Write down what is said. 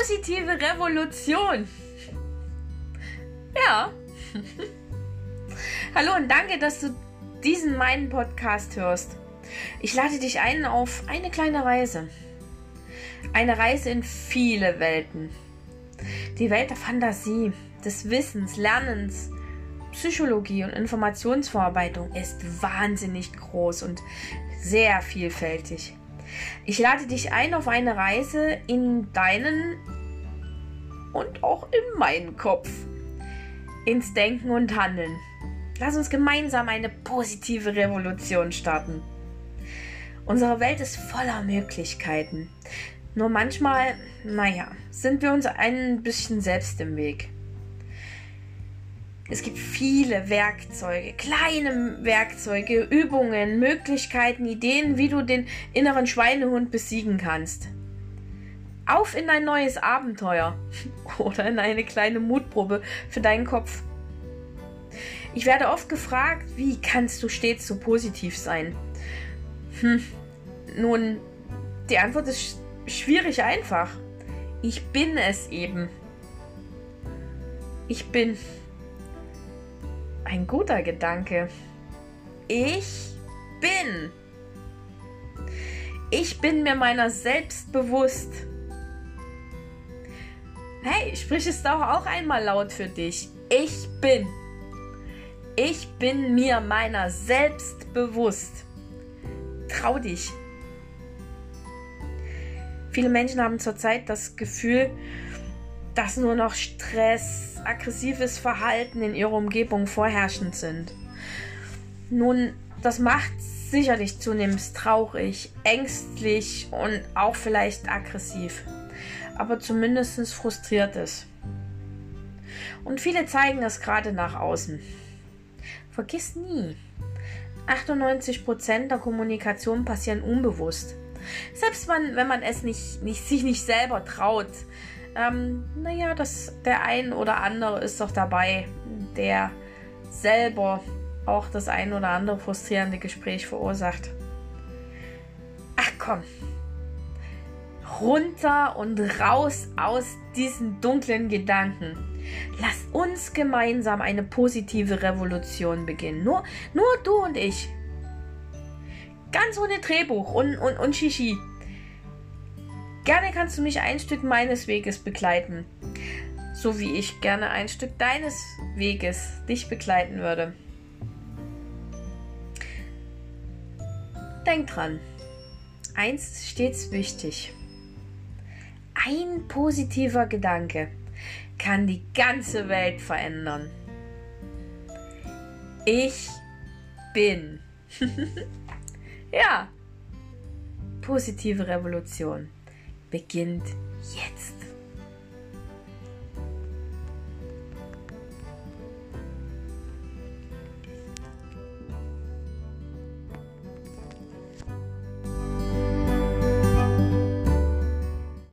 positive Revolution. Ja. Hallo und danke, dass du diesen meinen Podcast hörst. Ich lade dich ein auf eine kleine Reise. Eine Reise in viele Welten. Die Welt der Fantasie, des Wissens, Lernens, Psychologie und Informationsverarbeitung ist wahnsinnig groß und sehr vielfältig. Ich lade dich ein auf eine Reise in deinen und auch in meinen Kopf. Ins Denken und Handeln. Lass uns gemeinsam eine positive Revolution starten. Unsere Welt ist voller Möglichkeiten. Nur manchmal, naja, sind wir uns ein bisschen selbst im Weg. Es gibt viele Werkzeuge, kleine Werkzeuge, Übungen, Möglichkeiten, Ideen, wie du den inneren Schweinehund besiegen kannst. Auf in ein neues Abenteuer oder in eine kleine Mutprobe für deinen Kopf. Ich werde oft gefragt, wie kannst du stets so positiv sein? Hm, nun, die Antwort ist schwierig einfach. Ich bin es eben. Ich bin ein guter Gedanke. Ich bin. Ich bin mir meiner selbst bewusst. Hey, sprich es doch auch einmal laut für dich. Ich bin. Ich bin mir meiner selbst bewusst. Trau dich. Viele Menschen haben zurzeit das Gefühl, dass nur noch Stress, aggressives Verhalten in ihrer Umgebung vorherrschend sind. Nun, das macht sicherlich zunehmend traurig, ängstlich und auch vielleicht aggressiv, aber zumindest frustriert es. Und viele zeigen es gerade nach außen. Vergiss nie, 98% der Kommunikation passieren unbewusst. Selbst wenn, wenn man es nicht, nicht, sich nicht selber traut, ähm, naja, das, der ein oder andere ist doch dabei, der selber auch das ein oder andere frustrierende Gespräch verursacht. Ach komm, runter und raus aus diesen dunklen Gedanken. Lass uns gemeinsam eine positive Revolution beginnen. Nur, nur du und ich. Ganz ohne Drehbuch und, und, und Shishi. Gerne kannst du mich ein Stück meines Weges begleiten, so wie ich gerne ein Stück deines Weges dich begleiten würde. Denk dran, eins ist stets wichtig. Ein positiver Gedanke kann die ganze Welt verändern. Ich bin. ja, positive Revolution beginnt jetzt.